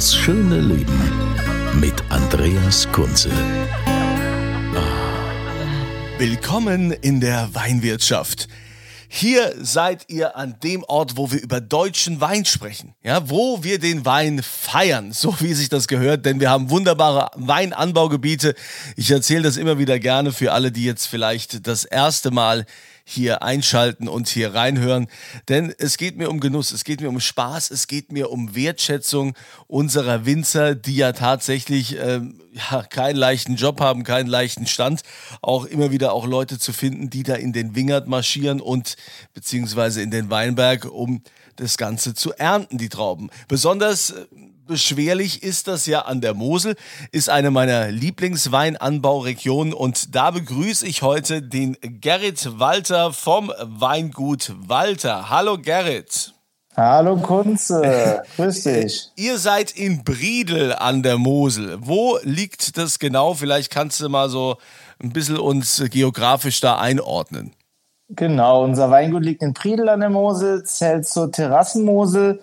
Das schöne Leben mit Andreas Kunze. Willkommen in der Weinwirtschaft. Hier seid ihr an dem Ort, wo wir über deutschen Wein sprechen, ja, wo wir den Wein feiern, so wie sich das gehört, denn wir haben wunderbare Weinanbaugebiete. Ich erzähle das immer wieder gerne für alle, die jetzt vielleicht das erste Mal hier einschalten und hier reinhören. Denn es geht mir um Genuss, es geht mir um Spaß, es geht mir um Wertschätzung unserer Winzer, die ja tatsächlich ähm, ja, keinen leichten Job haben, keinen leichten Stand. Auch immer wieder auch Leute zu finden, die da in den Wingert marschieren und beziehungsweise in den Weinberg, um das Ganze zu ernten, die Trauben. Besonders äh, beschwerlich ist das ja an der Mosel, ist eine meiner Lieblingsweinanbauregionen und da begrüße ich heute den Gerrit Walter vom Weingut Walter. Hallo Gerrit. Hallo Kunze, grüß dich. Ihr seid in Briedel an der Mosel. Wo liegt das genau? Vielleicht kannst du mal so ein bisschen uns geografisch da einordnen. Genau, unser Weingut liegt in Briedel an der Mosel, zählt zur Terrassenmosel.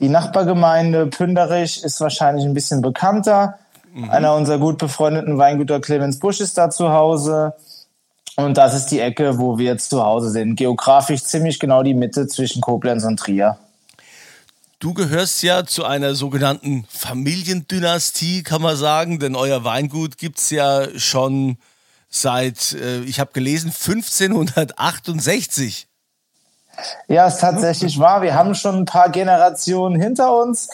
Die Nachbargemeinde Pünderich ist wahrscheinlich ein bisschen bekannter. Mhm. Einer unserer gut befreundeten Weingüter Clemens Busch ist da zu Hause. Und das ist die Ecke, wo wir jetzt zu Hause sind. Geografisch ziemlich genau die Mitte zwischen Koblenz und Trier. Du gehörst ja zu einer sogenannten Familiendynastie, kann man sagen, denn euer Weingut gibt es ja schon seit, äh, ich habe gelesen, 1568. Ja, ist tatsächlich wahr. Wir haben schon ein paar Generationen hinter uns.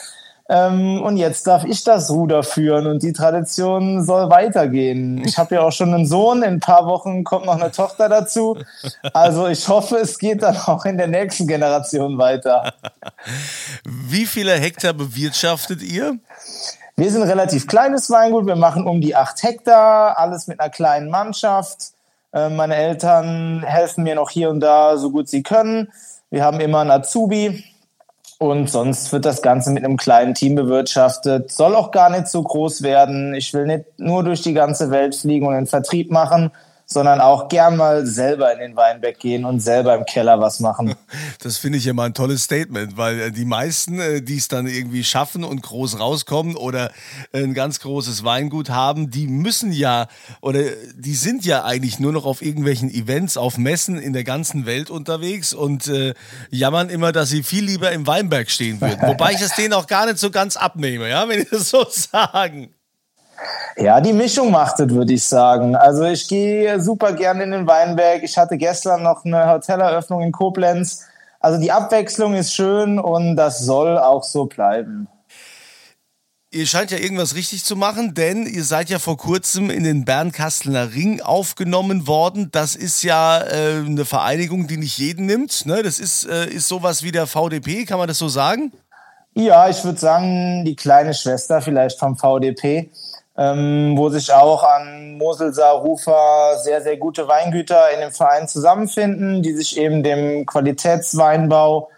Ähm, und jetzt darf ich das Ruder führen und die Tradition soll weitergehen. Ich habe ja auch schon einen Sohn, in ein paar Wochen kommt noch eine Tochter dazu. Also ich hoffe, es geht dann auch in der nächsten Generation weiter. Wie viele Hektar bewirtschaftet ihr? Wir sind ein relativ kleines Weingut. Wir machen um die acht Hektar, alles mit einer kleinen Mannschaft. Äh, meine Eltern helfen mir noch hier und da so gut sie können. Wir haben immer einen Azubi und sonst wird das Ganze mit einem kleinen Team bewirtschaftet. Soll auch gar nicht so groß werden. Ich will nicht nur durch die ganze Welt fliegen und den Vertrieb machen, sondern auch gern mal selber in den Weinberg gehen und selber im Keller was machen. Das finde ich ja mal ein tolles Statement, weil äh, die meisten, äh, die es dann irgendwie schaffen und groß rauskommen oder ein ganz großes Weingut haben, die müssen ja oder die sind ja eigentlich nur noch auf irgendwelchen Events, auf Messen in der ganzen Welt unterwegs und äh, jammern immer, dass sie viel lieber im Weinberg stehen würden. Wobei ich es denen auch gar nicht so ganz abnehme, ja, wenn ich das so sagen. Ja, die Mischung macht es, würde ich sagen. Also ich gehe super gerne in den Weinberg. Ich hatte gestern noch eine Hoteleröffnung in Koblenz. Also die Abwechslung ist schön und das soll auch so bleiben. Ihr scheint ja irgendwas richtig zu machen, denn ihr seid ja vor kurzem in den Bernkastler Ring aufgenommen worden. Das ist ja äh, eine Vereinigung, die nicht jeden nimmt. Ne? Das ist, äh, ist sowas wie der VDP, kann man das so sagen? Ja, ich würde sagen, die kleine Schwester vielleicht vom VDP ähm, wo sich auch an Moselsaar, Rufer sehr, sehr gute Weingüter in dem Verein zusammenfinden, die sich eben dem Qualitätsweinbau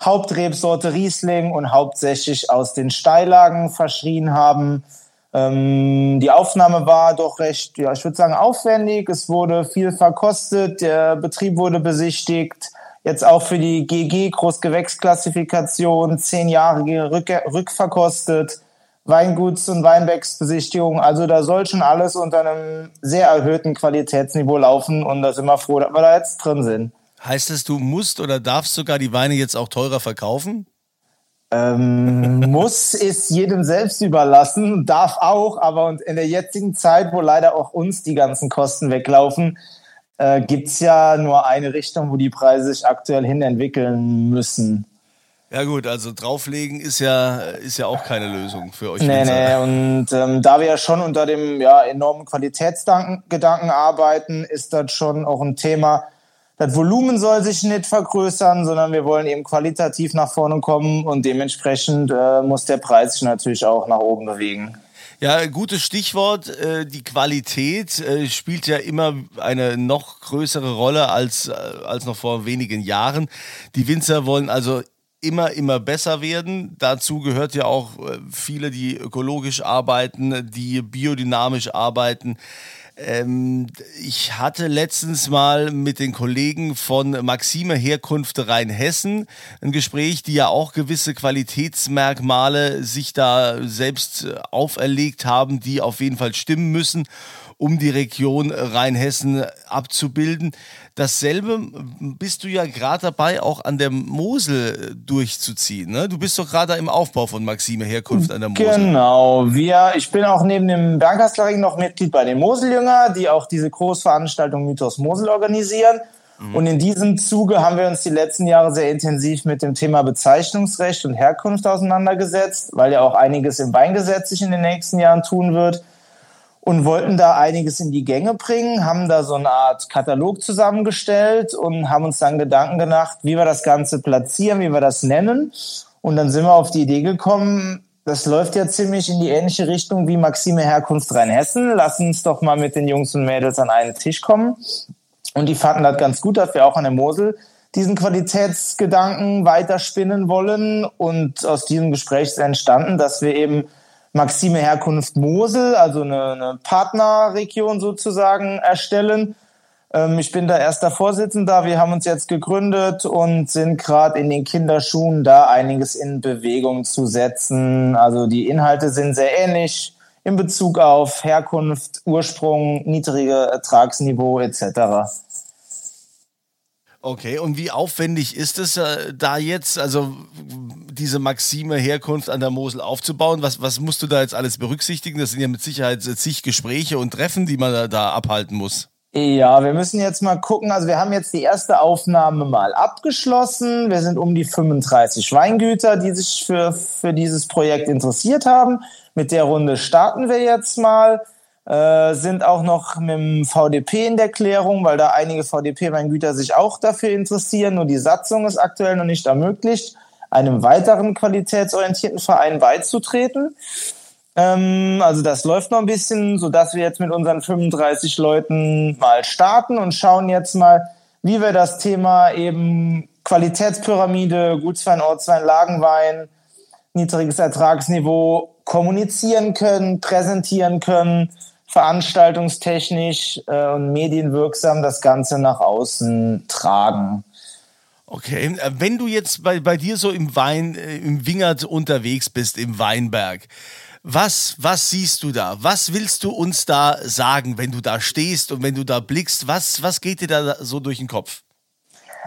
Hauptrebsorte Riesling und hauptsächlich aus den Steillagen verschrien haben. Ähm, die Aufnahme war doch recht, ja, ich würde sagen, aufwendig. Es wurde viel verkostet, der Betrieb wurde besichtigt. Jetzt auch für die GG Großgewächsklassifikation zehn Jahre rück, rückverkostet. Weinguts- und Weinbergsbesichtigung. Also da soll schon alles unter einem sehr erhöhten Qualitätsniveau laufen und da sind wir froh, dass wir da jetzt drin sind. Heißt es, du musst oder darfst sogar die Weine jetzt auch teurer verkaufen? Ähm, muss ist jedem selbst überlassen, darf auch, aber in der jetzigen Zeit, wo leider auch uns die ganzen Kosten weglaufen, äh, gibt es ja nur eine Richtung, wo die Preise sich aktuell hin entwickeln müssen. Ja gut, also drauflegen ist ja, ist ja auch keine Lösung für euch. Nee, nee, und ähm, da wir ja schon unter dem ja, enormen Qualitätsgedanken arbeiten, ist das schon auch ein Thema. Das Volumen soll sich nicht vergrößern, sondern wir wollen eben qualitativ nach vorne kommen und dementsprechend äh, muss der Preis sich natürlich auch nach oben bewegen. Ja, gutes Stichwort. Äh, die Qualität äh, spielt ja immer eine noch größere Rolle als, äh, als noch vor wenigen Jahren. Die Winzer wollen also immer, immer besser werden. Dazu gehört ja auch äh, viele, die ökologisch arbeiten, die biodynamisch arbeiten. Ähm, ich hatte letztens mal mit den Kollegen von Maxime Herkunft Rheinhessen ein Gespräch, die ja auch gewisse Qualitätsmerkmale sich da selbst äh, auferlegt haben, die auf jeden Fall stimmen müssen um die Region Rheinhessen abzubilden. Dasselbe bist du ja gerade dabei, auch an der Mosel durchzuziehen. Ne? Du bist doch gerade im Aufbau von Maxime Herkunft an der Mosel. Genau. Wir, ich bin auch neben dem Bernkastlerring noch Mitglied bei den Moseljünger, die auch diese Großveranstaltung Mythos Mosel organisieren. Mhm. Und in diesem Zuge haben wir uns die letzten Jahre sehr intensiv mit dem Thema Bezeichnungsrecht und Herkunft auseinandergesetzt, weil ja auch einiges im Weingesetz sich in den nächsten Jahren tun wird und wollten da einiges in die Gänge bringen, haben da so eine Art Katalog zusammengestellt und haben uns dann Gedanken gemacht, wie wir das Ganze platzieren, wie wir das nennen. Und dann sind wir auf die Idee gekommen, das läuft ja ziemlich in die ähnliche Richtung wie Maxime Herkunft Rheinhessen. Lass uns doch mal mit den Jungs und Mädels an einen Tisch kommen. Und die fanden das ganz gut, dass wir auch an der Mosel diesen Qualitätsgedanken weiterspinnen wollen. Und aus diesem Gespräch ist entstanden, dass wir eben Maxime Herkunft Mosel, also eine, eine Partnerregion sozusagen, erstellen. Ähm, ich bin da erster Vorsitzender. Wir haben uns jetzt gegründet und sind gerade in den Kinderschuhen, da einiges in Bewegung zu setzen. Also die Inhalte sind sehr ähnlich in Bezug auf Herkunft, Ursprung, niedrige Ertragsniveau etc. Okay, und wie aufwendig ist es äh, da jetzt, also diese Maxime Herkunft an der Mosel aufzubauen? Was, was musst du da jetzt alles berücksichtigen? Das sind ja mit Sicherheit zig Gespräche und Treffen, die man da, da abhalten muss. Ja, wir müssen jetzt mal gucken. Also wir haben jetzt die erste Aufnahme mal abgeschlossen. Wir sind um die 35 Weingüter, die sich für, für dieses Projekt interessiert haben. Mit der Runde starten wir jetzt mal. Äh, sind auch noch mit dem VDP in der Klärung, weil da einige VDP-Weingüter sich auch dafür interessieren. Nur die Satzung ist aktuell noch nicht ermöglicht, einem weiteren qualitätsorientierten Verein beizutreten. Ähm, also das läuft noch ein bisschen, so dass wir jetzt mit unseren 35 Leuten mal starten und schauen jetzt mal, wie wir das Thema eben Qualitätspyramide, Gutswein, Ortswein, Lagenwein, niedriges Ertragsniveau kommunizieren können, präsentieren können veranstaltungstechnisch äh, und medienwirksam das Ganze nach außen tragen. Okay, äh, wenn du jetzt bei, bei dir so im Wein, äh, im Wingert unterwegs bist, im Weinberg, was, was siehst du da? Was willst du uns da sagen, wenn du da stehst und wenn du da blickst? Was, was geht dir da so durch den Kopf?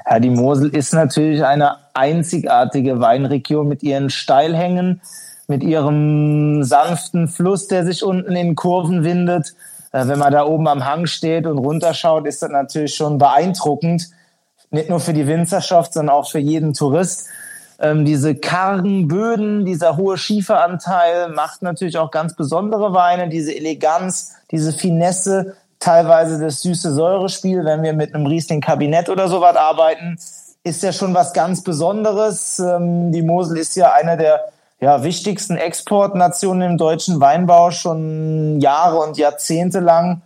Ja, die Mosel ist natürlich eine einzigartige Weinregion mit ihren Steilhängen, mit ihrem sanften Fluss, der sich unten in Kurven windet. Äh, wenn man da oben am Hang steht und runterschaut, ist das natürlich schon beeindruckend. Nicht nur für die Winzerschaft, sondern auch für jeden Tourist. Ähm, diese kargen Böden, dieser hohe Schieferanteil macht natürlich auch ganz besondere Weine. Diese Eleganz, diese Finesse, teilweise das süße Säurespiel, wenn wir mit einem Riesling-Kabinett oder sowas arbeiten, ist ja schon was ganz Besonderes. Ähm, die Mosel ist ja einer der ja, wichtigsten Exportnationen im deutschen Weinbau schon Jahre und Jahrzehnte lang.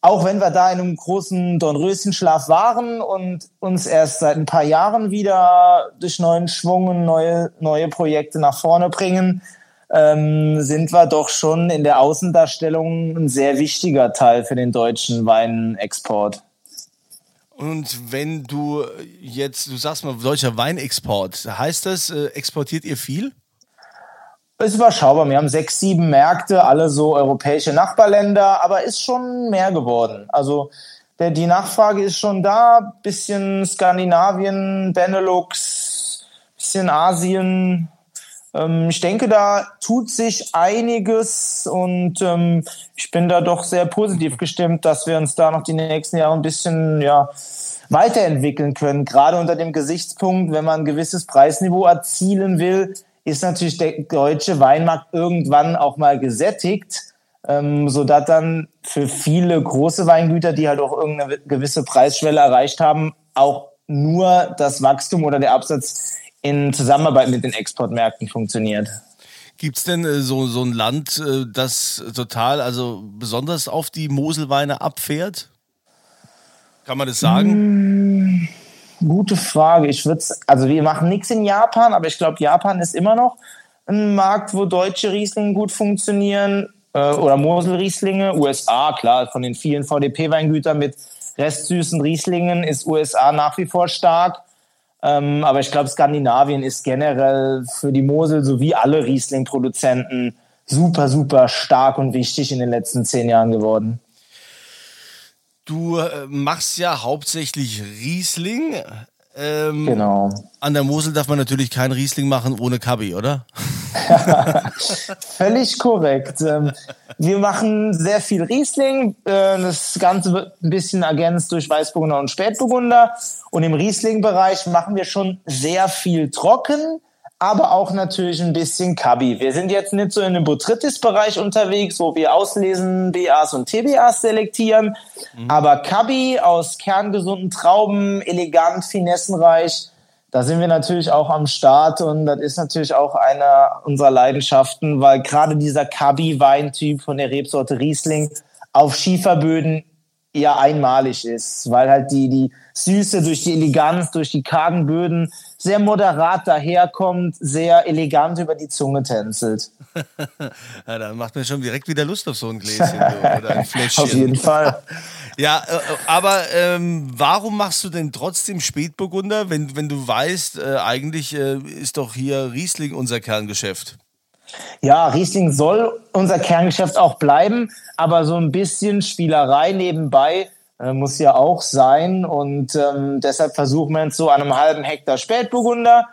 Auch wenn wir da in einem großen Dornröschenschlaf waren und uns erst seit ein paar Jahren wieder durch neuen Schwung und neue, neue Projekte nach vorne bringen, ähm, sind wir doch schon in der Außendarstellung ein sehr wichtiger Teil für den deutschen Weinexport. Und wenn du jetzt, du sagst mal, deutscher Weinexport, heißt das, äh, exportiert ihr viel? Ist überschaubar. Wir haben sechs, sieben Märkte, alle so europäische Nachbarländer, aber ist schon mehr geworden. Also der, die Nachfrage ist schon da. Bisschen Skandinavien, Benelux, bisschen Asien. Ähm, ich denke, da tut sich einiges und ähm, ich bin da doch sehr positiv gestimmt, dass wir uns da noch die nächsten Jahre ein bisschen ja weiterentwickeln können. Gerade unter dem Gesichtspunkt, wenn man ein gewisses Preisniveau erzielen will, ist natürlich der deutsche Weinmarkt irgendwann auch mal gesättigt, ähm, sodass dann für viele große Weingüter, die halt auch irgendeine gewisse Preisschwelle erreicht haben, auch nur das Wachstum oder der Absatz in Zusammenarbeit mit den Exportmärkten funktioniert. Gibt es denn äh, so, so ein Land, äh, das total, also besonders auf die Moselweine abfährt? Kann man das sagen? Gute Frage. Ich würde also wir machen nichts in Japan, aber ich glaube, Japan ist immer noch ein Markt, wo deutsche Rieslinge gut funktionieren äh, oder Moselrieslinge. USA, klar, von den vielen VDP-Weingütern mit restsüßen Rieslingen ist USA nach wie vor stark. Ähm, aber ich glaube, Skandinavien ist generell für die Mosel sowie alle Riesling-Produzenten super, super stark und wichtig in den letzten zehn Jahren geworden. Du äh, machst ja hauptsächlich Riesling. Ähm, genau. An der Mosel darf man natürlich keinen Riesling machen ohne Kabi, oder? Völlig korrekt. Ähm, wir machen sehr viel Riesling. Äh, das Ganze wird ein bisschen ergänzt durch Weißburgunder und Spätburgunder. Und im Riesling-Bereich machen wir schon sehr viel trocken aber auch natürlich ein bisschen Kabi. Wir sind jetzt nicht so in dem Botrytis-Bereich unterwegs, wo wir auslesen, BAs und TBAs selektieren, mhm. aber Kabi aus kerngesunden Trauben, elegant, finessenreich, da sind wir natürlich auch am Start und das ist natürlich auch eine unserer Leidenschaften, weil gerade dieser Kabi-Weintyp von der Rebsorte Riesling auf Schieferböden eher einmalig ist, weil halt die, die Süße durch die Eleganz, durch die kargen Böden sehr moderat daherkommt, sehr elegant über die Zunge tänzelt. ja, dann macht mir schon direkt wieder Lust auf so ein Gläschen oder ein Fläschchen. Auf jeden Fall. Ja, äh, aber ähm, warum machst du denn trotzdem Spätburgunder, wenn, wenn du weißt, äh, eigentlich äh, ist doch hier Riesling unser Kerngeschäft? Ja, Riesling soll unser Kerngeschäft auch bleiben, aber so ein bisschen Spielerei nebenbei äh, muss ja auch sein. Und ähm, deshalb versuchen wir jetzt so an einem halben Hektar Spätburgunder.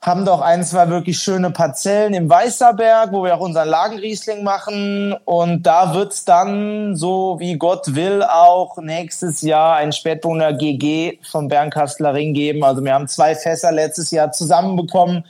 Haben doch ein, zwei wirklich schöne Parzellen im Weißerberg, wo wir auch unseren Lagenriesling machen. Und da wird's dann, so wie Gott will, auch nächstes Jahr ein Spätburgunder GG vom Bernkastler Ring geben. Also wir haben zwei Fässer letztes Jahr zusammenbekommen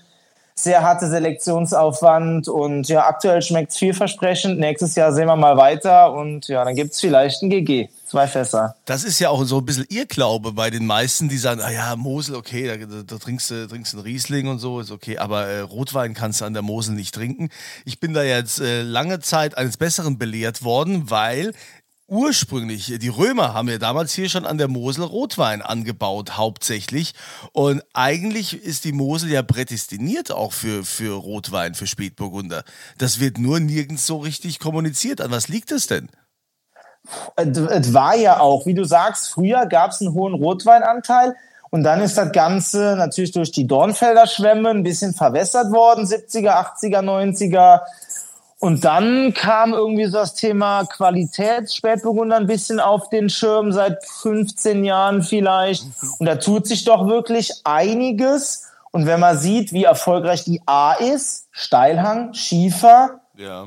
sehr harte Selektionsaufwand und ja, aktuell schmeckt es vielversprechend. Nächstes Jahr sehen wir mal weiter und ja, dann gibt's vielleicht ein GG. Zwei Fässer. Das ist ja auch so ein bisschen Irrglaube bei den meisten, die sagen, ah ja, Mosel, okay, da, da, da trinkst du trinkst einen Riesling und so, ist okay, aber äh, Rotwein kannst du an der Mosel nicht trinken. Ich bin da jetzt äh, lange Zeit eines Besseren belehrt worden, weil ursprünglich, die Römer haben ja damals hier schon an der Mosel Rotwein angebaut, hauptsächlich. Und eigentlich ist die Mosel ja prädestiniert auch für, für Rotwein, für Spätburgunder. Das wird nur nirgends so richtig kommuniziert. An was liegt es denn? Es war ja auch, wie du sagst, früher gab es einen hohen Rotweinanteil. Und dann ist das Ganze natürlich durch die Dornfelder Schwämme ein bisschen verwässert worden, 70er, 80er, 90er. Und dann kam irgendwie so das Thema Qualitätsspätburgunder ein bisschen auf den Schirm, seit 15 Jahren vielleicht. Und da tut sich doch wirklich einiges. Und wenn man sieht, wie erfolgreich die A ist, Steilhang, Schiefer, ja.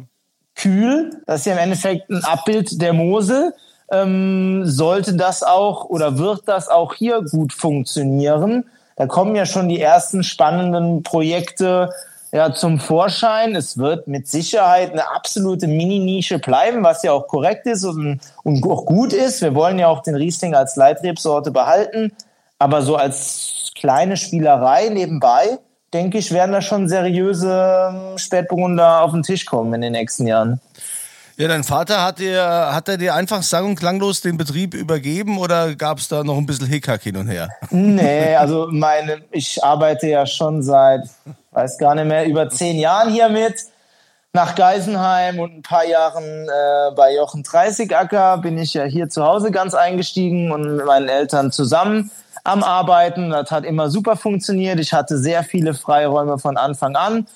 kühl, das ist ja im Endeffekt ein Abbild der Mosel, ähm, sollte das auch oder wird das auch hier gut funktionieren. Da kommen ja schon die ersten spannenden Projekte ja, zum Vorschein. Es wird mit Sicherheit eine absolute Mini-Nische bleiben, was ja auch korrekt ist und, und auch gut ist. Wir wollen ja auch den Riesling als Leitrebsorte behalten. Aber so als kleine Spielerei nebenbei, denke ich, werden da schon seriöse ähm, Spätburgunder auf den Tisch kommen in den nächsten Jahren. Ja, dein Vater hat dir, hat er dir einfach sang- und klanglos den Betrieb übergeben oder gab es da noch ein bisschen Hickhack hin und her? Nee, also meine, ich arbeite ja schon seit, weiß gar nicht mehr, über zehn Jahren hier mit. Nach Geisenheim und ein paar Jahren äh, bei Jochen Dreißigacker bin ich ja hier zu Hause ganz eingestiegen und mit meinen Eltern zusammen am Arbeiten. Das hat immer super funktioniert. Ich hatte sehr viele Freiräume von Anfang an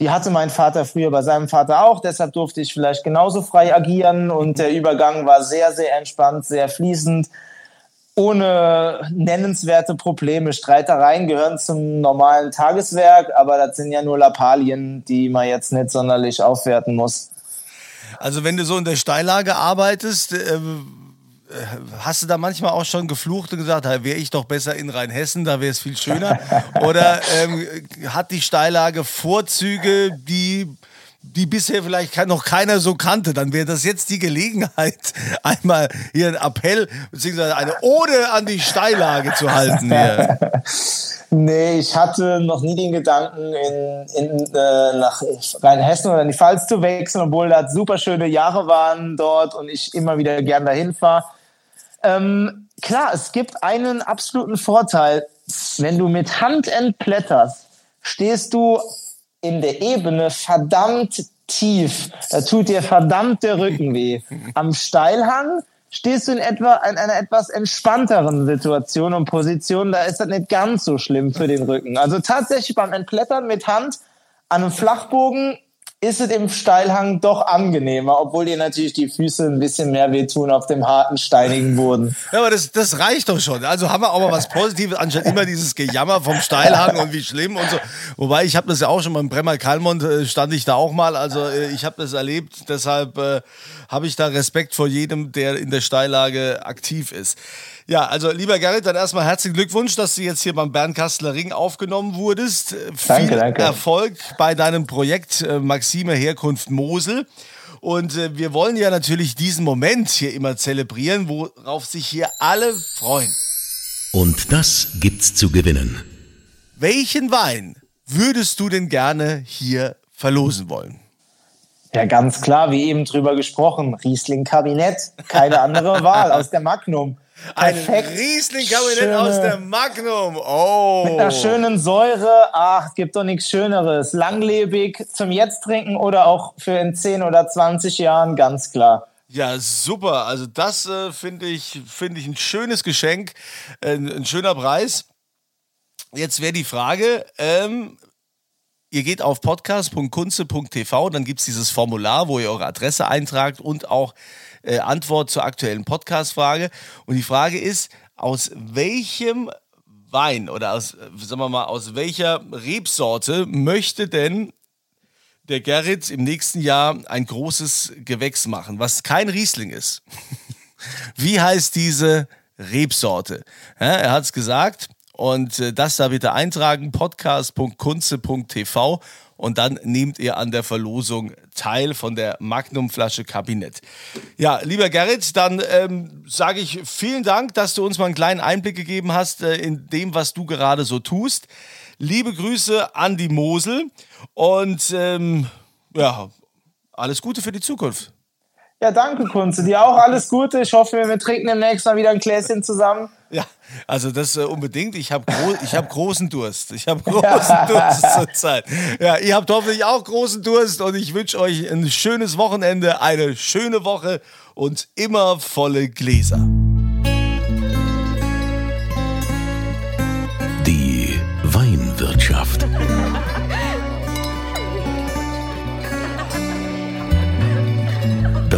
die hatte mein Vater früher bei seinem Vater auch, deshalb durfte ich vielleicht genauso frei agieren und der Übergang war sehr, sehr entspannt, sehr fließend, ohne nennenswerte Probleme. Streitereien gehören zum normalen Tageswerk, aber das sind ja nur Lappalien, die man jetzt nicht sonderlich aufwerten muss. Also wenn du so in der Steillage arbeitest, äh hast du da manchmal auch schon geflucht und gesagt, da wäre ich doch besser in Rheinhessen, da wäre es viel schöner? Oder ähm, hat die Steillage Vorzüge, die die bisher vielleicht noch keiner so kannte, dann wäre das jetzt die Gelegenheit, einmal hier einen Appell bzw. eine Ode an die Steillage zu halten. Hier. Nee, ich hatte noch nie den Gedanken, in, in, äh, nach Rheinhessen oder in die Pfalz zu wechseln, obwohl da super schöne Jahre waren dort und ich immer wieder gern dahin fahre. Ähm, klar, es gibt einen absoluten Vorteil. Wenn du mit Hand entblätterst, stehst du in der Ebene verdammt tief. Da tut dir verdammt der Rücken weh. Am Steilhang stehst du in etwa in einer etwas entspannteren Situation und Position. Da ist das nicht ganz so schlimm für den Rücken. Also tatsächlich beim Entblättern mit Hand an einem Flachbogen ist es im Steilhang doch angenehmer, obwohl dir natürlich die Füße ein bisschen mehr wehtun auf dem harten, steinigen Boden. Ja, aber das, das reicht doch schon. Also haben wir auch mal was Positives, anstatt immer dieses Gejammer vom Steilhang und wie schlimm und so. Wobei, ich habe das ja auch schon beim Bremer Kalmont, äh, stand ich da auch mal. Also äh, ich habe das erlebt, deshalb äh, habe ich da Respekt vor jedem, der in der Steillage aktiv ist. Ja, also lieber Gerrit, dann erstmal herzlichen Glückwunsch, dass du jetzt hier beim Bernkastler Ring aufgenommen wurdest. Danke, Viel danke. Erfolg bei deinem Projekt äh, Maxime Herkunft Mosel. Und äh, wir wollen ja natürlich diesen Moment hier immer zelebrieren, worauf sich hier alle freuen. Und das gibt's zu gewinnen. Welchen Wein würdest du denn gerne hier verlosen wollen? Ja, ganz klar, wie eben drüber gesprochen. Riesling Kabinett, keine andere Wahl aus der Magnum. Ein Perfekt. Riesling-Kabinett Schöne- aus der Magnum. Oh. Mit einer schönen Säure, ach, gibt doch nichts Schöneres. Langlebig zum Jetzt trinken oder auch für in 10 oder 20 Jahren, ganz klar. Ja, super. Also das äh, finde ich, finde ich ein schönes Geschenk, äh, ein schöner Preis. Jetzt wäre die Frage, ähm, ihr geht auf podcast.kunze.tv, dann gibt es dieses Formular, wo ihr eure Adresse eintragt und auch äh, Antwort zur aktuellen Podcast-Frage. Und die Frage ist, aus welchem Wein oder aus, sagen wir mal, aus welcher Rebsorte möchte denn der Gerrit im nächsten Jahr ein großes Gewächs machen, was kein Riesling ist. Wie heißt diese Rebsorte? Ja, er hat es gesagt und äh, das da bitte eintragen, podcast.kunze.tv und dann nehmt ihr an der Verlosung teil von der Magnumflasche Kabinett. Ja, lieber Gerrit, dann ähm, sage ich vielen Dank, dass du uns mal einen kleinen Einblick gegeben hast äh, in dem, was du gerade so tust. Liebe Grüße an die Mosel und ähm, ja, alles Gute für die Zukunft. Ja, danke, Kunze. Dir auch alles Gute. Ich hoffe, wir trinken demnächst mal wieder ein Gläschen zusammen. Ja, also das äh, unbedingt. Ich habe gro ich hab großen Durst. Ich habe großen Durst zurzeit. Ja, ihr habt hoffentlich auch großen Durst und ich wünsche euch ein schönes Wochenende, eine schöne Woche und immer volle Gläser.